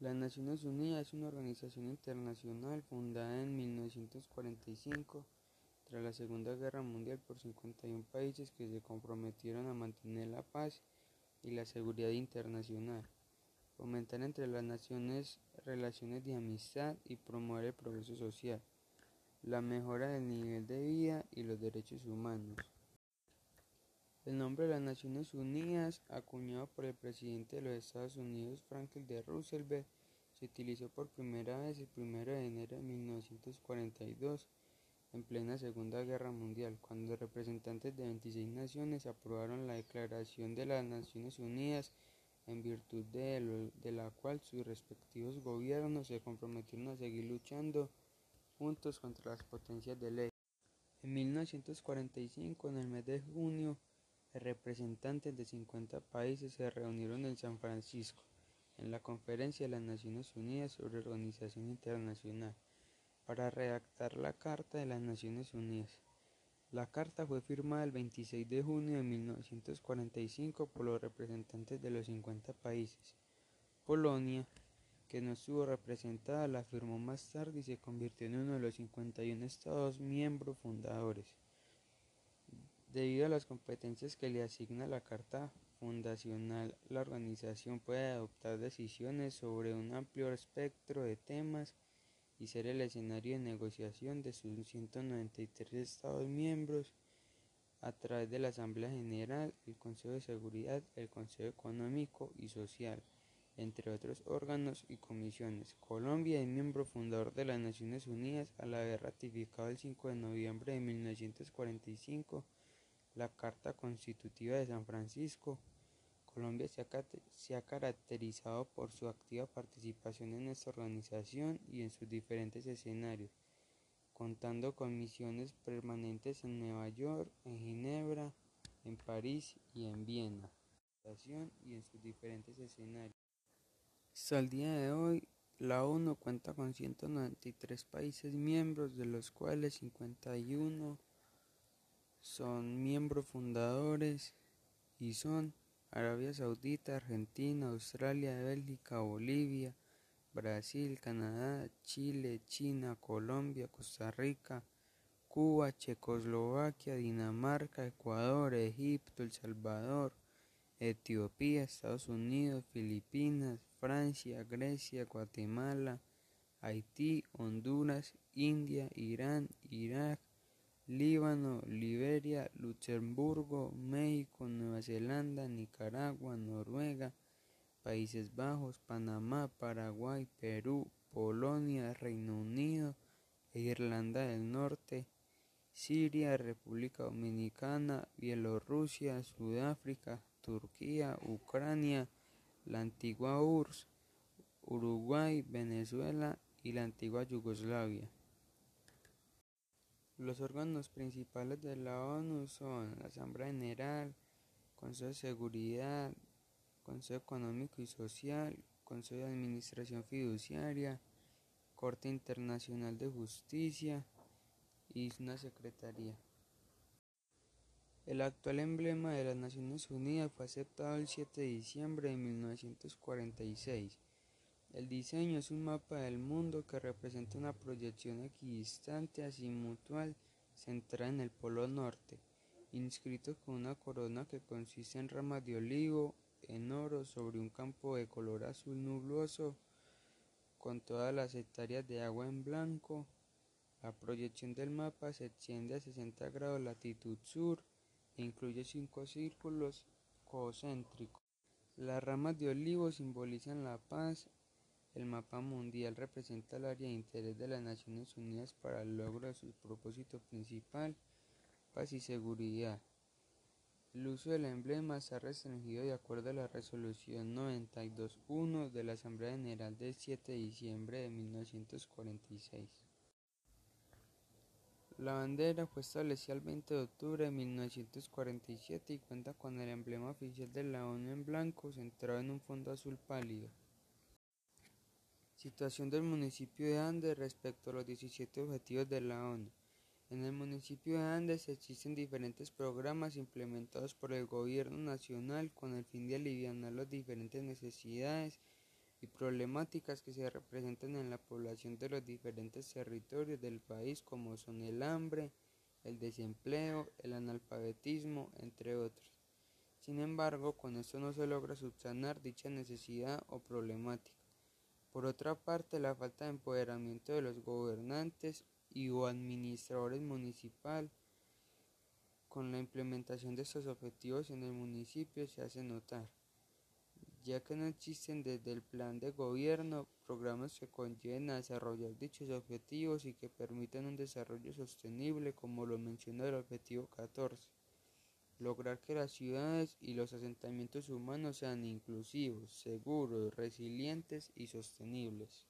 Las Naciones Unidas es una organización internacional fundada en 1945 tras la Segunda Guerra Mundial por 51 países que se comprometieron a mantener la paz y la seguridad internacional, fomentar entre las naciones relaciones de amistad y promover el progreso social, la mejora del nivel de vida y los derechos humanos. El nombre de las Naciones Unidas, acuñado por el presidente de los Estados Unidos Franklin D. Roosevelt, se utilizó por primera vez el 1 de enero de 1942, en plena Segunda Guerra Mundial, cuando representantes de 26 naciones aprobaron la Declaración de las Naciones Unidas, en virtud de, la cual sus respectivos gobiernos se comprometieron a seguir luchando juntos contra las potencias de ley. En 1945, en el mes de junio, representantes de 50 países se reunieron en San Francisco, en la Conferencia de las Naciones Unidas sobre Organización Internacional, para redactar la Carta de las Naciones Unidas. La carta fue firmada el 26 de junio de 1945 por los representantes de los 50 países. Polonia, que no estuvo representada, la firmó más tarde y se convirtió en uno de los 51 estados miembros fundadores. Debido a las competencias que le asigna la Carta Fundacional, la organización puede adoptar decisiones sobre un amplio espectro de temas y ser el escenario de negociación de sus 193 Estados miembros a través de la Asamblea General, el Consejo de Seguridad, el Consejo Económico y Social, entre otros órganos y comisiones. Colombia es miembro fundador de las Naciones Unidas al haber ratificado el 5 de noviembre de 1945 la Carta Constitutiva de San Francisco, Colombia se ha, caracterizado por su activa participación en esta organización y en sus diferentes escenarios, contando con misiones permanentes en Nueva York, en Ginebra, en París y en Viena, y en sus diferentes escenarios. Hasta el día de hoy, la ONU cuenta con 193 países miembros, de los cuales 51 son miembros fundadores y son Arabia Saudita, Argentina, Australia, Bélgica, Bolivia, Brasil, Canadá, Chile, China, Colombia, Costa Rica, Cuba, Checoslovaquia, Dinamarca, Ecuador, Egipto, El Salvador, Etiopía, Estados Unidos, Filipinas, Francia, Grecia, Guatemala, Haití, Honduras, India, Irán, Irak, Líbano, Liberia, Luxemburgo, México, Nueva Zelanda, Nicaragua, Noruega, Países Bajos, Panamá, Paraguay, Perú, Polonia, Reino Unido Irlanda del Norte, Siria, República Dominicana, Bielorrusia, Sudáfrica, Turquía, Ucrania, la antigua URSS, Uruguay, Venezuela y la antigua Yugoslavia. Los órganos principales de la ONU son la Asamblea General, Consejo de Seguridad, Consejo Económico y Social, Consejo de Administración Fiduciaria, Corte Internacional de Justicia y una secretaría. El actual emblema de las Naciones Unidas fue aceptado el 7 de diciembre de 1946 el diseño es un mapa del mundo que representa una proyección equidistante azimutal centrada en el polo norte, inscrito con una corona que consiste en ramas de olivo en oro sobre un campo de color azul nubloso con todas las hectáreas de agua en blanco. La proyección del mapa se extiende a 60 grados latitud sur e incluye cinco círculos concéntricos. Las ramas de olivo simbolizan la paz, el mapa mundial representa el área de interés de las Naciones Unidas para el logro de su propósito principal, paz y seguridad. El uso del emblema está restringido de acuerdo a la resolución 92.1 de la Asamblea General del 7 de diciembre de 1946. La bandera fue establecida el 20 de octubre de 1947 y cuenta con el emblema oficial de la ONU en blanco centrado en un fondo azul pálido. Situación del municipio de Andes respecto a los 17 objetivos de la ONU. En el municipio de Andes existen diferentes programas implementados por el gobierno nacional con el fin de aliviar las diferentes necesidades y problemáticas que se representan en la población de los diferentes territorios del país como son el hambre, el desempleo, el analfabetismo, entre otros. Sin embargo, con esto no se logra subsanar dicha necesidad o problemática. Por otra parte, la falta de empoderamiento de los gobernantes y o administradores municipal. Con la implementación de estos objetivos en el municipio se hace notar, ya que no existen desde el plan de gobierno programas que conlleven a desarrollar dichos objetivos y que permitan un desarrollo sostenible como lo menciona el objetivo 14 lograr que las ciudades y los asentamientos humanos sean inclusivos, seguros, resilientes y sostenibles.